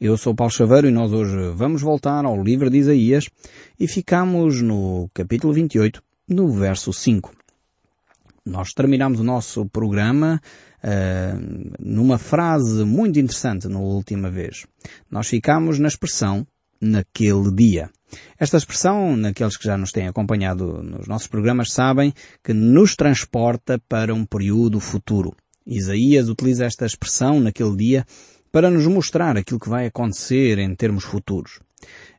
Eu sou Paulo Chaveiro e nós hoje vamos voltar ao livro de Isaías e ficamos no capítulo 28, no verso 5. Nós terminamos o nosso programa uh, numa frase muito interessante na última vez. Nós ficamos na expressão naquele dia. Esta expressão, naqueles que já nos têm acompanhado nos nossos programas, sabem que nos transporta para um período futuro. Isaías utiliza esta expressão naquele dia para nos mostrar aquilo que vai acontecer em termos futuros.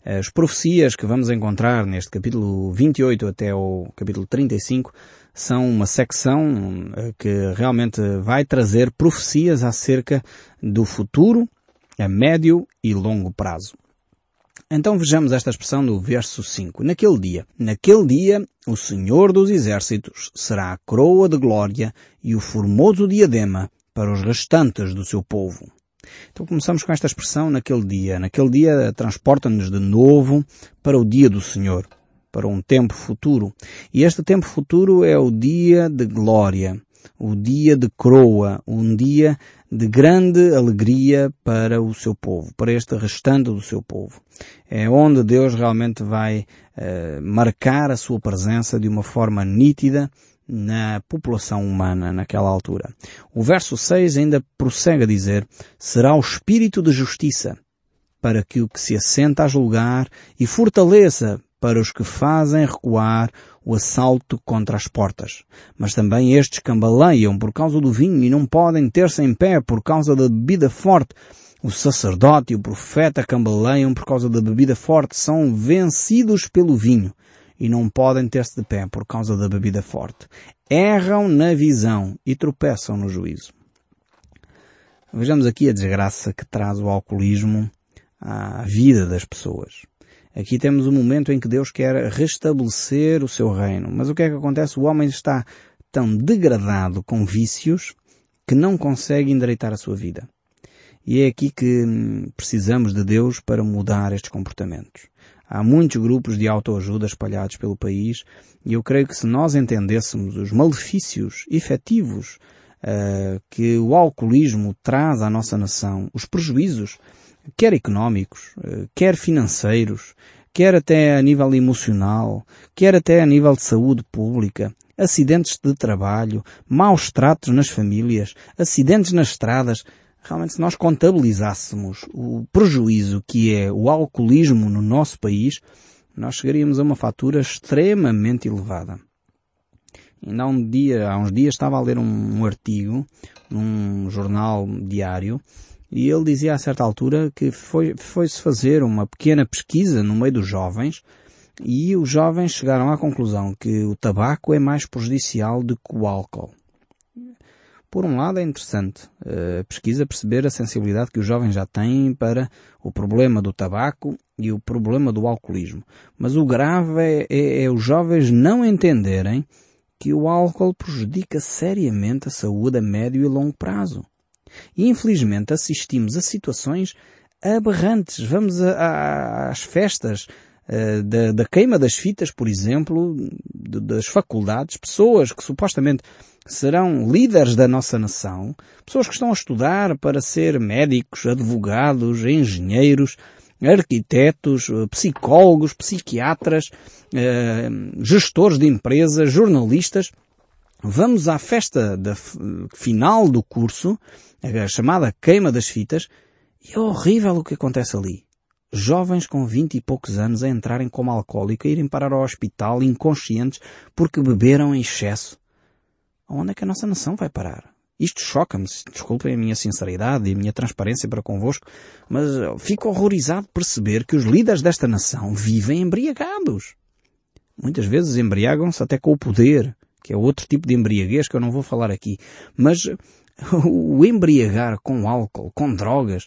As profecias que vamos encontrar neste capítulo 28 até o capítulo 35 são uma secção eh, que realmente vai trazer profecias acerca do futuro a médio e longo prazo. Então vejamos esta expressão no verso 5. Naquele dia, naquele dia, o Senhor dos Exércitos será a coroa de glória e o formoso diadema para os restantes do seu povo. Então começamos com esta expressão naquele dia. Naquele dia transporta-nos de novo para o dia do Senhor, para um tempo futuro. E este tempo futuro é o dia de glória, o dia de coroa, um dia de grande alegria para o seu povo, para este restante do seu povo. É onde Deus realmente vai uh, marcar a sua presença de uma forma nítida na população humana naquela altura. O verso 6 ainda prossegue a dizer, será o espírito de justiça para que o que se assenta a julgar e fortaleça para os que fazem recuar o assalto contra as portas. Mas também estes cambaleiam por causa do vinho e não podem ter-se em pé por causa da bebida forte. O sacerdote e o profeta cambaleiam por causa da bebida forte, são vencidos pelo vinho e não podem ter-se de pé por causa da bebida forte. Erram na visão e tropeçam no juízo. Vejamos aqui a desgraça que traz o alcoolismo à vida das pessoas. Aqui temos um momento em que Deus quer restabelecer o seu reino. Mas o que é que acontece? O homem está tão degradado com vícios que não consegue endireitar a sua vida. E é aqui que hum, precisamos de Deus para mudar estes comportamentos. Há muitos grupos de autoajuda espalhados pelo país e eu creio que se nós entendêssemos os malefícios efetivos uh, que o alcoolismo traz à nossa nação, os prejuízos, quer económicos, uh, quer financeiros, quer até a nível emocional, quer até a nível de saúde pública, acidentes de trabalho, maus tratos nas famílias, acidentes nas estradas, realmente se nós contabilizássemos o prejuízo que é o alcoolismo no nosso país, nós chegaríamos a uma fatura extremamente elevada. Ainda há, um dia, há uns dias estava a ler um, um artigo num jornal diário e ele dizia a certa altura que foi-se foi fazer uma pequena pesquisa no meio dos jovens e os jovens chegaram à conclusão que o tabaco é mais prejudicial do que o álcool. Por um lado é interessante eh, a pesquisa perceber a sensibilidade que os jovens já têm para o problema do tabaco e o problema do alcoolismo. Mas o grave é, é, é os jovens não entenderem que o álcool prejudica seriamente a saúde a médio e longo prazo. E infelizmente assistimos a situações aberrantes. Vamos às festas uh, da, da, queima das fitas, por exemplo, de, das faculdades, pessoas que supostamente serão líderes da nossa nação, pessoas que estão a estudar para ser médicos, advogados, engenheiros, arquitetos, psicólogos, psiquiatras, eh, gestores de empresas, jornalistas. Vamos à festa da final do curso, a chamada queima das fitas, e é horrível o que acontece ali. Jovens com vinte e poucos anos a entrarem como alcoólico, a irem parar ao hospital inconscientes porque beberam em excesso onde é que a nossa nação vai parar? Isto choca-me, desculpem a minha sinceridade e a minha transparência para convosco, mas fico horrorizado de perceber que os líderes desta nação vivem embriagados. Muitas vezes embriagam-se até com o poder, que é outro tipo de embriaguez que eu não vou falar aqui. Mas o embriagar com álcool, com drogas,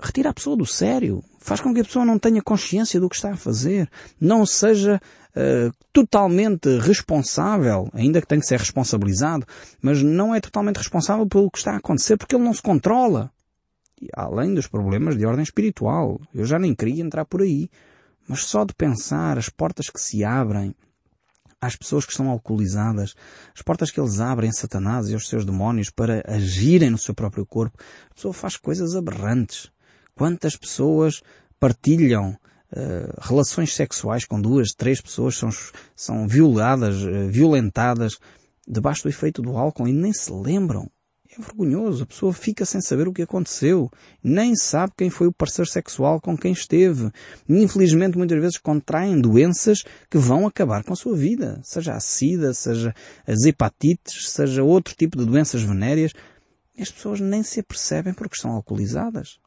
retira a pessoa do sério. Faz com que a pessoa não tenha consciência do que está a fazer. Não seja uh, totalmente responsável, ainda que tenha que ser responsabilizado, mas não é totalmente responsável pelo que está a acontecer porque ele não se controla. E, além dos problemas de ordem espiritual. Eu já nem queria entrar por aí. Mas só de pensar as portas que se abrem às pessoas que estão alcoolizadas, as portas que eles abrem a Satanás e aos seus demónios para agirem no seu próprio corpo, a pessoa faz coisas aberrantes Quantas pessoas partilham uh, relações sexuais com duas, três pessoas, são, são violadas, uh, violentadas debaixo do efeito do álcool e nem se lembram. É vergonhoso. A pessoa fica sem saber o que aconteceu. Nem sabe quem foi o parceiro sexual com quem esteve. E, infelizmente, muitas vezes contraem doenças que vão acabar com a sua vida. Seja a sida, seja as hepatites, seja outro tipo de doenças venéreas. As pessoas nem se apercebem porque estão alcoolizadas.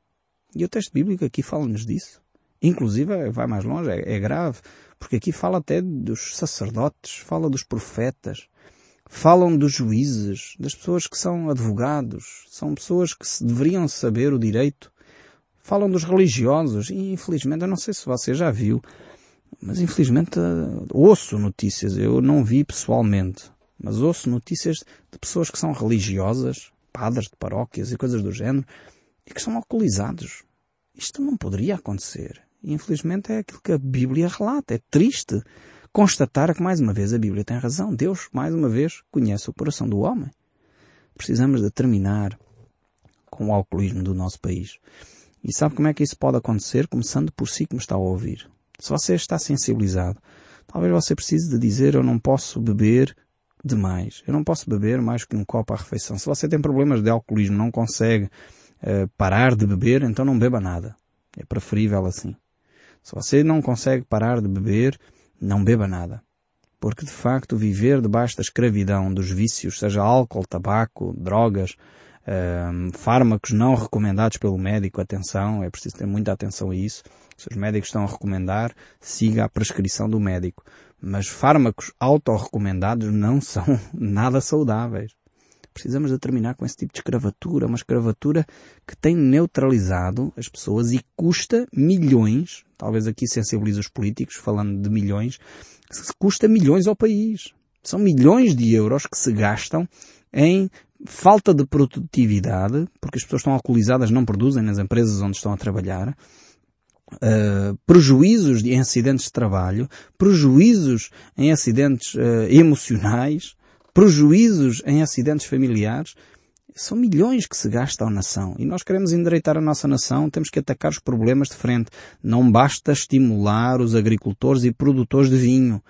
E o texto bíblico aqui fala-nos disso. Inclusive, vai mais longe, é, é grave, porque aqui fala até dos sacerdotes, fala dos profetas, falam dos juízes, das pessoas que são advogados, são pessoas que deveriam saber o direito, falam dos religiosos e infelizmente, eu não sei se você já viu, mas infelizmente ouço notícias, eu não vi pessoalmente, mas ouço notícias de pessoas que são religiosas, padres de paróquias e coisas do género, e que são alcoolizados. Isto não poderia acontecer. E, infelizmente é aquilo que a Bíblia relata. É triste constatar que mais uma vez a Bíblia tem razão. Deus, mais uma vez, conhece o coração do homem. Precisamos de terminar com o alcoolismo do nosso país. E sabe como é que isso pode acontecer? Começando por si que me está a ouvir. Se você está sensibilizado, talvez você precise de dizer eu não posso beber demais. Eu não posso beber mais que um copo à refeição. Se você tem problemas de alcoolismo, não consegue uh, parar de beber, então não beba nada. É preferível assim. Se você não consegue parar de beber, não beba nada. Porque de facto viver debaixo da escravidão dos vícios, seja álcool, tabaco, drogas, um, fármacos não recomendados pelo médico, atenção, é preciso ter muita atenção a isso. Se os médicos estão a recomendar, siga a prescrição do médico. Mas fármacos autorrecomendados não são nada saudáveis. Precisamos de terminar com esse tipo de escravatura, uma escravatura que tem neutralizado as pessoas e custa milhões, talvez aqui sensibilize os políticos, falando de milhões, custa milhões ao país. São milhões de euros que se gastam em falta de produtividade, porque as pessoas estão alcoolizadas, não produzem nas empresas onde estão a trabalhar, Uh, prejuízos em acidentes de trabalho, prejuízos em acidentes uh, emocionais, prejuízos em acidentes familiares. São milhões que se gastam à nação. E nós queremos endireitar a nossa nação, temos que atacar os problemas de frente. Não basta estimular os agricultores e produtores de vinho,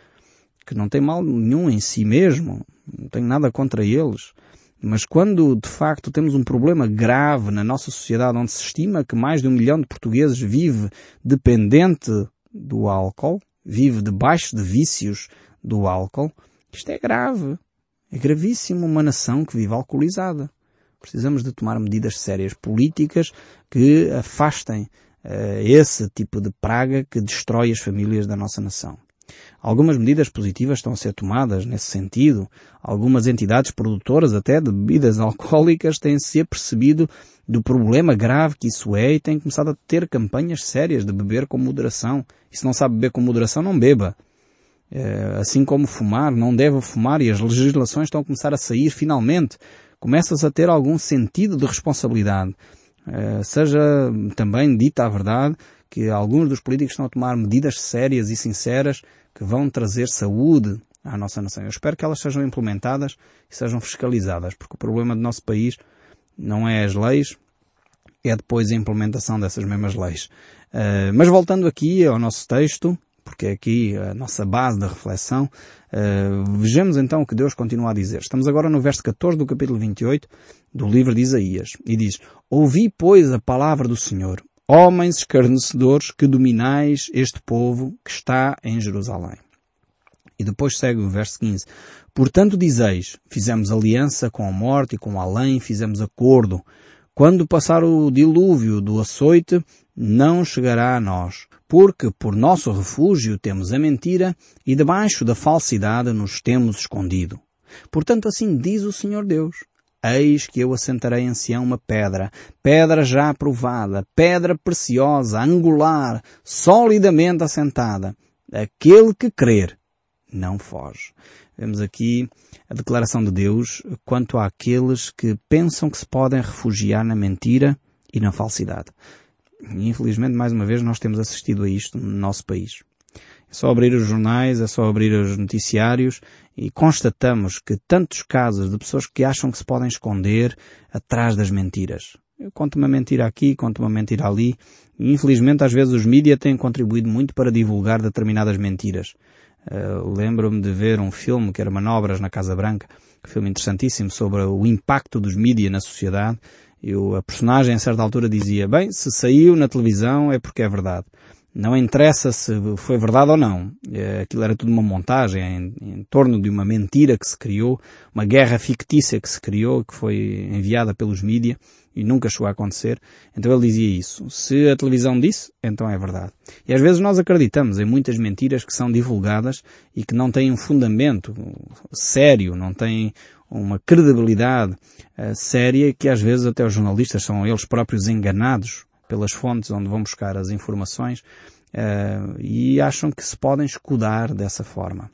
que não tem mal nenhum em si mesmo. Não tenho nada contra eles. Mas quando de facto temos um problema grave na nossa sociedade onde se estima que mais de um milhão de portugueses vive dependente do álcool, vive debaixo de vícios do álcool, isto é grave. É gravíssimo uma nação que vive alcoolizada. Precisamos de tomar medidas sérias políticas que afastem uh, esse tipo de praga que destrói as famílias da nossa nação. Algumas medidas positivas estão a ser tomadas nesse sentido. Algumas entidades produtoras até de bebidas alcoólicas têm-se apercebido do problema grave que isso é e têm começado a ter campanhas sérias de beber com moderação. E se não sabe beber com moderação, não beba. Eh, assim como fumar, não deve fumar e as legislações estão a começar a sair finalmente. Começas a ter algum sentido de responsabilidade. Eh, seja também dita a verdade que alguns dos políticos estão a tomar medidas sérias e sinceras que vão trazer saúde à nossa nação. Eu espero que elas sejam implementadas e sejam fiscalizadas, porque o problema do nosso país não é as leis, é depois a implementação dessas mesmas leis. Uh, mas voltando aqui ao nosso texto, porque é aqui a nossa base da reflexão. Uh, vejamos então o que Deus continua a dizer. Estamos agora no verso 14 do capítulo 28 do livro de Isaías e diz: Ouvi, pois, a palavra do Senhor, homens escarnecedores que dominais este povo que está em Jerusalém. E depois segue o verso 15. Portanto dizeis, fizemos aliança com a morte e com além, fizemos acordo. Quando passar o dilúvio do açoite, não chegará a nós porque por nosso refúgio temos a mentira e debaixo da falsidade nos temos escondido. Portanto, assim diz o Senhor Deus. Eis que eu assentarei em Sião uma pedra, pedra já aprovada, pedra preciosa, angular, solidamente assentada. Aquele que crer não foge. Vemos aqui a declaração de Deus quanto àqueles que pensam que se podem refugiar na mentira e na falsidade. E infelizmente, mais uma vez, nós temos assistido a isto no nosso país. É só abrir os jornais, é só abrir os noticiários e constatamos que tantos casos de pessoas que acham que se podem esconder atrás das mentiras. conta uma mentira aqui, conta uma mentira ali. E, infelizmente, às vezes os mídias têm contribuído muito para divulgar determinadas mentiras. Uh, Lembro-me de ver um filme que era Manobras na Casa Branca, um filme interessantíssimo sobre o impacto dos mídias na sociedade. E a personagem, a certa altura, dizia, bem, se saiu na televisão é porque é verdade. Não interessa se foi verdade ou não. É, aquilo era tudo uma montagem em, em, torno de uma mentira que se criou, uma guerra fictícia que se criou, que foi enviada pelos mídias e nunca chegou a acontecer. Então ele dizia isso. Se a televisão disse, então é verdade. E às vezes nós acreditamos em muitas mentiras que são divulgadas e que não têm um fundamento sério, não têm uma credibilidade uh, séria que às vezes até os jornalistas são eles próprios enganados pelas fontes onde vão buscar as informações uh, e acham que se podem escudar dessa forma.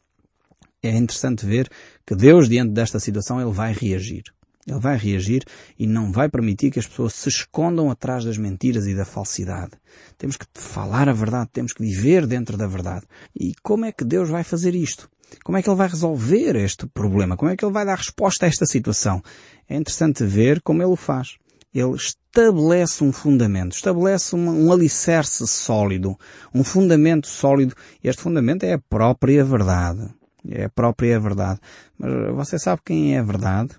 É interessante ver que Deus, diante desta situação, Ele vai reagir. Ele vai reagir e não vai permitir que as pessoas se escondam atrás das mentiras e da falsidade. Temos que falar a verdade, temos que viver dentro da verdade. E como é que Deus vai fazer isto? Como é que Ele vai resolver este problema? Como é que Ele vai dar resposta a esta situação? É interessante ver como Ele o faz ele estabelece um fundamento, estabelece um, alicerce sólido, um fundamento sólido. Este fundamento é a própria verdade. É a própria verdade. Mas você sabe quem é a verdade?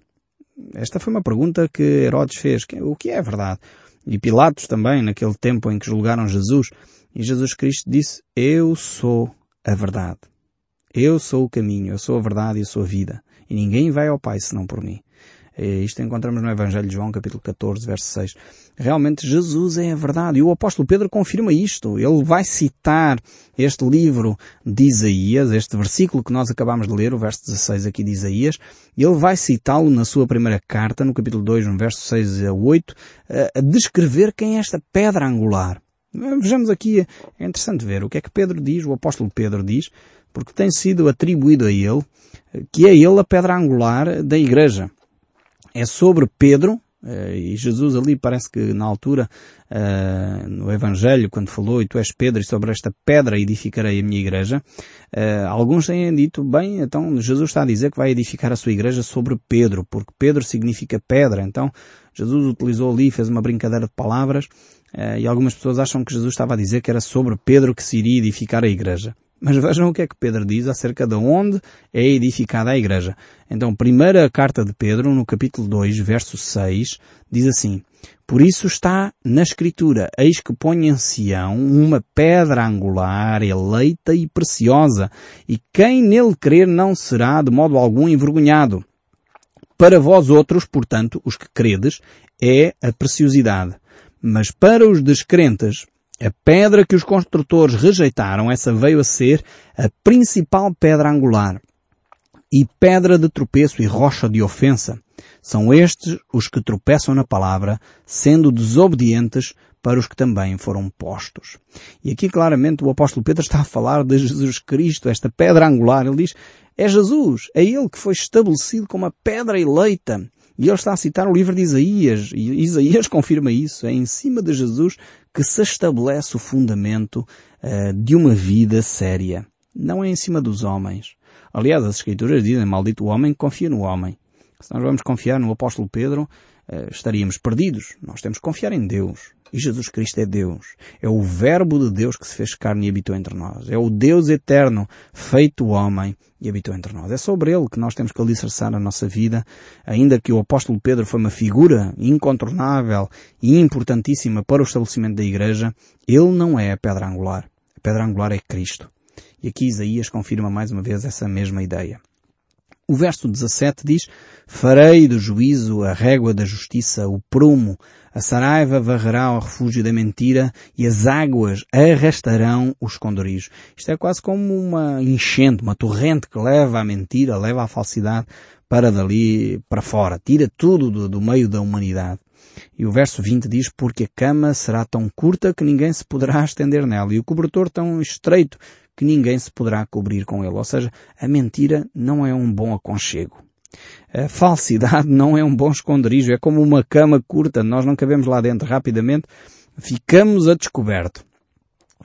Esta foi uma pergunta que Herodes fez. O que é verdade? E Pilatos também, naquele tempo em que julgaram Jesus. E Jesus Cristo disse, eu sou a verdade. Eu sou o caminho, eu sou a verdade e eu sou a vida. E ninguém vai ao Pai senão por mim. É, isto encontramos no Evangelho de João, capítulo 14, verso 6. Realmente Jesus é a verdade. E o apóstolo Pedro confirma isto. Ele vai citar este livro de Isaías, este versículo que nós acabamos de ler, o verso 16 aqui de Isaías. Ele vai citá-lo na sua primeira carta, no capítulo 2, no verso 6 a 8, a descrever quem é esta pedra angular. Vejamos aqui, é interessante ver o que é que Pedro diz, o apóstolo Pedro diz, porque tem sido atribuído a ele, que é ele a pedra angular da igreja é sobre Pedro, Uh, e Jesus ali parece que na altura, uh, no Evangelho, quando falou, e tu és Pedro, e sobre esta pedra edificarei a minha igreja, uh, alguns têm dito, bem, então Jesus está a dizer que vai edificar a sua igreja sobre Pedro, porque Pedro significa pedra, então Jesus utilizou ali, fez uma brincadeira de palavras, e algumas pessoas acham que Jesus estava a dizer que era sobre Pedro que se iria edificar a igreja. Mas vejam o que é que Pedro diz acerca de onde é edificada a igreja. Então, primeira carta de Pedro, no capítulo 2, verso 6, diz assim, Por isso está na Escritura, eis que põe em Sião uma pedra angular, eleita e preciosa, e quem nele crer não será de modo algum envergonhado. Para vós outros, portanto, os que credes, é a preciosidade. Mas para os descrentes, a pedra que os construtores rejeitaram, essa veio a ser a principal pedra angular. E pedra de tropeço e rocha de ofensa. São estes os que tropeçam na palavra, sendo desobedientes para os que também foram postos. E aqui claramente o apóstolo Pedro está a falar de Jesus Cristo, esta pedra angular. Ele diz, é Jesus, é Ele que foi estabelecido como a pedra eleita. E ele está a citar o livro de Isaías, e Isaías confirma isso. É em cima de Jesus que se estabelece o fundamento uh, de uma vida séria. Não é em cima dos homens. Aliás, as Escrituras dizem, maldito o homem que confia no homem. Se nós vamos confiar no apóstolo Pedro, uh, estaríamos perdidos. Nós temos que confiar em Deus. E Jesus Cristo é Deus. É o Verbo de Deus que se fez carne e habitou entre nós. É o Deus eterno, feito homem e habitou entre nós. É sobre Ele que nós temos que alicerçar a nossa vida, ainda que o apóstolo Pedro foi uma figura incontornável e importantíssima para o estabelecimento da Igreja, ele não é a pedra angular. A pedra angular é Cristo. E aqui Isaías confirma mais uma vez essa mesma ideia. O verso 17 diz, Farei do juízo a régua da justiça, o prumo, a saraiva varrerá ao refúgio da mentira e as águas arrastarão os esconderijos. Isto é quase como uma enchente, uma torrente que leva a mentira, leva a falsidade para dali para fora. Tira tudo do, do meio da humanidade. E o verso 20 diz, porque a cama será tão curta que ninguém se poderá estender nela e o cobertor tão estreito que ninguém se poderá cobrir com ele. Ou seja, a mentira não é um bom aconchego. A falsidade não é um bom esconderijo, é como uma cama curta, nós não cabemos lá dentro rapidamente, ficamos a descoberto.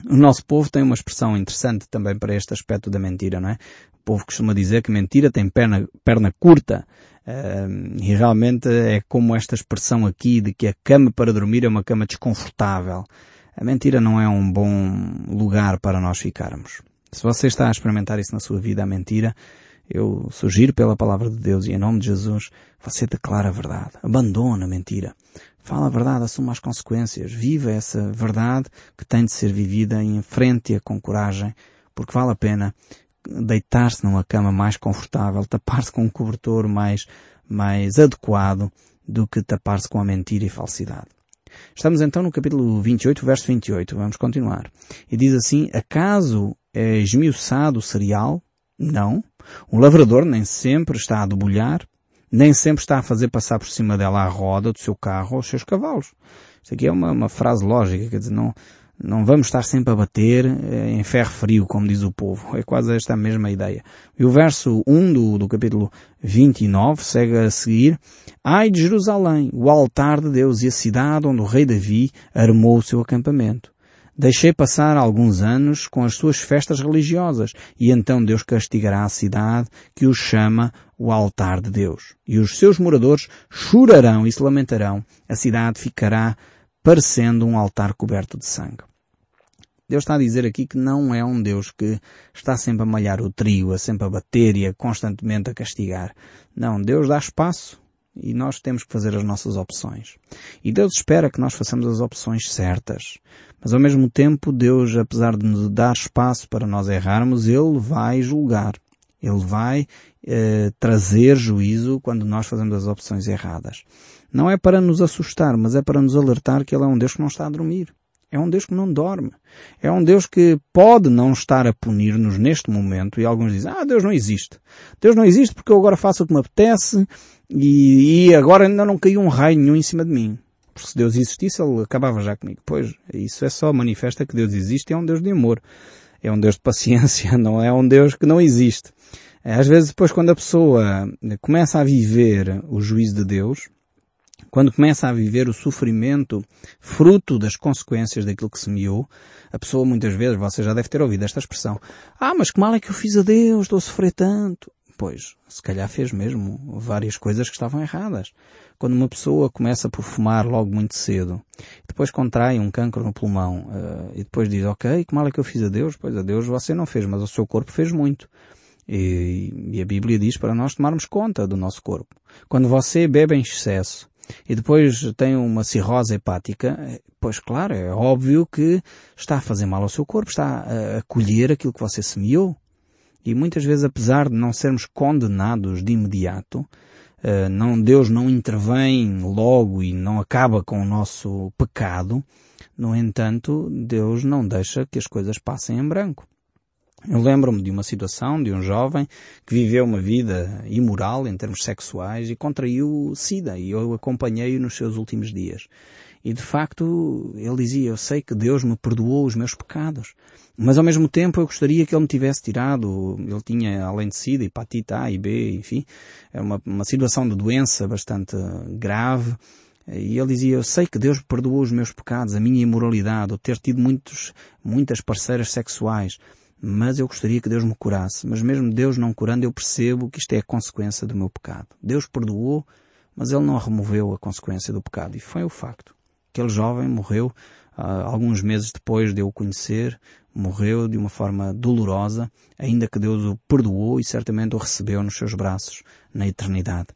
O nosso povo tem uma expressão interessante também para este aspecto da mentira, não é? O povo costuma dizer que mentira tem perna, perna curta. Uh, e realmente é como esta expressão aqui de que a cama para dormir é uma cama desconfortável. A mentira não é um bom lugar para nós ficarmos. Se você está a experimentar isso na sua vida, a mentira, eu sugiro pela palavra de Deus e em nome de Jesus, você declara a verdade. Abandona a mentira. Fala a verdade, assuma as consequências. Viva essa verdade que tem de ser vivida em frente com coragem, porque vale a pena deitar-se numa cama mais confortável, tapar-se com um cobertor mais, mais adequado do que tapar-se com a mentira e falsidade. Estamos então no capítulo 28, verso 28. Vamos continuar. E diz assim, acaso é esmiuçado o cereal? Não. Um lavrador nem sempre está a debulhar, nem sempre está a fazer passar por cima dela a roda do seu carro ou os seus cavalos. Isto aqui é uma, uma frase lógica, quer dizer, não, não vamos estar sempre a bater eh, em ferro frio, como diz o povo. É quase esta mesma ideia. E o verso 1 do, do capítulo 29 segue a seguir. Ai de Jerusalém, o altar de Deus e a cidade onde o rei Davi armou o seu acampamento. Deixei passar alguns anos com as suas festas religiosas, e então Deus castigará a cidade que os chama o altar de Deus. E os seus moradores chorarão e se lamentarão. A cidade ficará parecendo um altar coberto de sangue. Deus está a dizer aqui que não é um Deus que está sempre a malhar o trigo, a sempre a bater e a constantemente a castigar. Não, Deus dá espaço e nós temos que fazer as nossas opções. E Deus espera que nós façamos as opções certas. Mas ao mesmo tempo, Deus, apesar de nos dar espaço para nós errarmos, Ele vai julgar. Ele vai eh, trazer juízo quando nós fazemos as opções erradas. Não é para nos assustar, mas é para nos alertar que Ele é um Deus que não está a dormir. É um Deus que não dorme. É um Deus que pode não estar a punir-nos neste momento. E alguns dizem, ah, Deus não existe. Deus não existe porque eu agora faço o que me apetece e, e agora ainda não caiu um raio nenhum em cima de mim. Porque se Deus existisse, Ele acabava já comigo. Pois, isso é só manifesta que Deus existe e é um Deus de amor. É um Deus de paciência, não é um Deus que não existe. Às vezes depois quando a pessoa começa a viver o juízo de Deus, quando começa a viver o sofrimento fruto das consequências daquilo que semeou, a pessoa muitas vezes, você já deve ter ouvido esta expressão, ah, mas que mal é que eu fiz a Deus, estou a sofrer tanto. Pois, se calhar fez mesmo várias coisas que estavam erradas. Quando uma pessoa começa por fumar logo muito cedo, depois contrai um cancro no pulmão, uh, e depois diz, ok, que mal é que eu fiz a Deus? Pois a Deus você não fez, mas o seu corpo fez muito. E, e a Bíblia diz para nós tomarmos conta do nosso corpo. Quando você bebe em excesso, e depois tem uma cirrose hepática, pois claro, é óbvio que está a fazer mal ao seu corpo, está a colher aquilo que você semeou. E muitas vezes, apesar de não sermos condenados de imediato, eh, não, Deus não intervém logo e não acaba com o nosso pecado, no entanto, Deus não deixa que as coisas passem em branco. Eu lembro-me de uma situação de um jovem que viveu uma vida imoral em termos sexuais e contraiu SIDA e eu acompanhei-o nos seus últimos dias. E de facto ele dizia, eu sei que Deus me perdoou os meus pecados, mas ao mesmo tempo eu gostaria que ele me tivesse tirado, ele tinha além de SIDA, hepatite A e B, enfim, é uma, uma situação de doença bastante grave, e ele dizia, eu sei que Deus perdoou os meus pecados, a minha imoralidade, o ter tido muitos, muitas parceiras sexuais, mas eu gostaria que Deus me curasse. Mas mesmo Deus não curando, eu percebo que isto é a consequência do meu pecado. Deus perdoou, mas Ele não removeu a consequência do pecado. E foi o facto. Aquele jovem morreu uh, alguns meses depois de eu o conhecer, morreu de uma forma dolorosa, ainda que Deus o perdoou e certamente o recebeu nos seus braços na eternidade.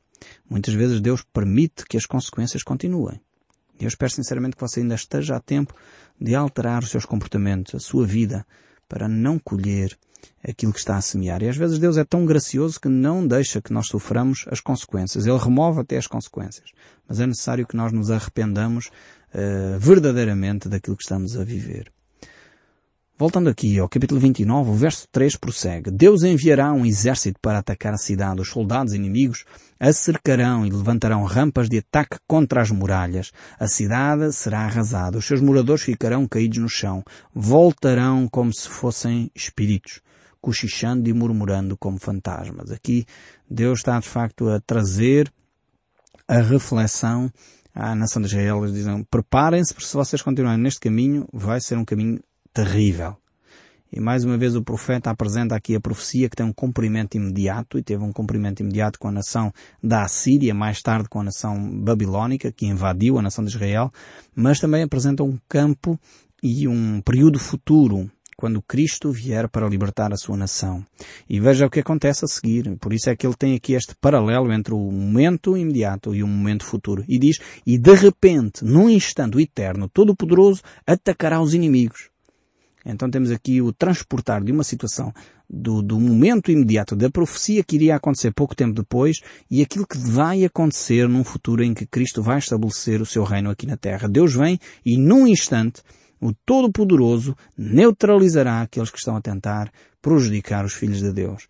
Muitas vezes Deus permite que as consequências continuem. Eu espero sinceramente que você ainda esteja a tempo de alterar os seus comportamentos, a sua vida, para não colher aquilo que está a semear. E às vezes Deus é tão gracioso que não deixa que nós soframos as consequências. Ele remove até as consequências. Mas é necessário que nós nos arrependamos uh, verdadeiramente daquilo que estamos a viver. Voltando aqui ao capítulo 29, o verso 3 prossegue. Deus enviará um exército para atacar a cidade. Os soldados inimigos a cercarão e levantarão rampas de ataque contra as muralhas. A cidade será arrasada. Os seus moradores ficarão caídos no chão. Voltarão como se fossem espíritos, cochichando e murmurando como fantasmas. Aqui Deus está de facto a trazer a reflexão à nação de Israel. Eles dizem, preparem-se porque se vocês continuarem neste caminho, vai ser um caminho terrível. E mais uma vez o profeta apresenta aqui a profecia que tem um cumprimento imediato e teve um cumprimento imediato com a nação da Assíria, mais tarde com a nação babilónica que invadiu a nação de Israel, mas também apresenta um campo e um período futuro, quando Cristo vier para libertar a sua nação. E veja o que acontece a seguir. Por isso é que ele tem aqui este paralelo entre o momento imediato e o momento futuro. E diz, e de repente, num instante, Eterno, Todo-Poderoso, atacará os inimigos. Então temos aqui o transportar de uma situação do, do, momento imediato da profecia que iria acontecer pouco tempo depois e aquilo que vai acontecer num futuro em que Cristo vai estabelecer o seu reino aqui na Terra. Deus vem e num instante o Todo-Poderoso neutralizará aqueles que estão a tentar prejudicar os filhos de Deus.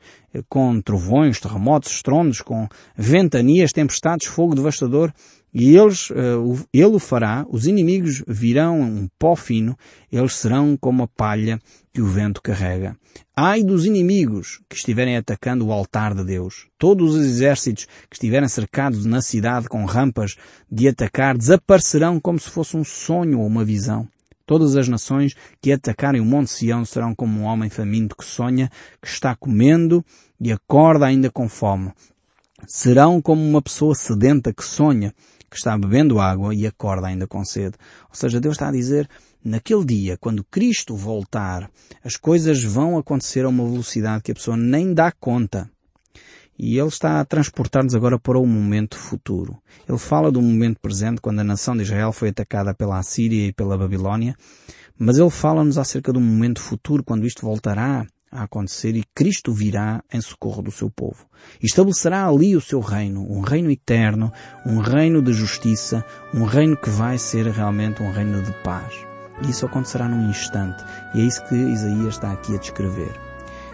Com trovões, terremotos, estrondos, com ventanias, tempestades, fogo devastador, e eles, uh, ele o fará, os inimigos virão um pó fino, eles serão como a palha que o vento carrega. Ai dos inimigos que estiverem atacando o altar de Deus. Todos os exércitos que estiverem cercados na cidade com rampas de atacar desaparecerão como se fosse um sonho ou uma visão. Todas as nações que atacarem o Monte Sião serão como um homem faminto que sonha, que está comendo e acorda ainda com fome. Serão como uma pessoa sedenta que sonha, que está bebendo água e acorda ainda com sede. Ou seja, Deus está a dizer, naquele dia, quando Cristo voltar, as coisas vão acontecer a uma velocidade que a pessoa nem dá conta. E ele está a transportar-nos agora para o momento futuro. Ele fala do momento presente, quando a nação de Israel foi atacada pela Assíria e pela Babilónia, mas ele fala-nos acerca do momento futuro, quando isto voltará a acontecer e Cristo virá em socorro do seu povo. E estabelecerá ali o seu reino, um reino eterno, um reino de justiça, um reino que vai ser realmente um reino de paz. E isso acontecerá num instante. E é isso que Isaías está aqui a descrever.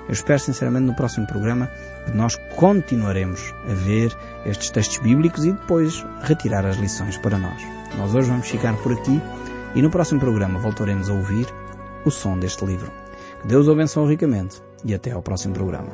Eu espero sinceramente no próximo programa que nós continuaremos a ver estes textos bíblicos e depois retirar as lições para nós. Nós hoje vamos ficar por aqui e no próximo programa voltaremos a ouvir o som deste livro. Que Deus o abençoe ricamente e até ao próximo programa.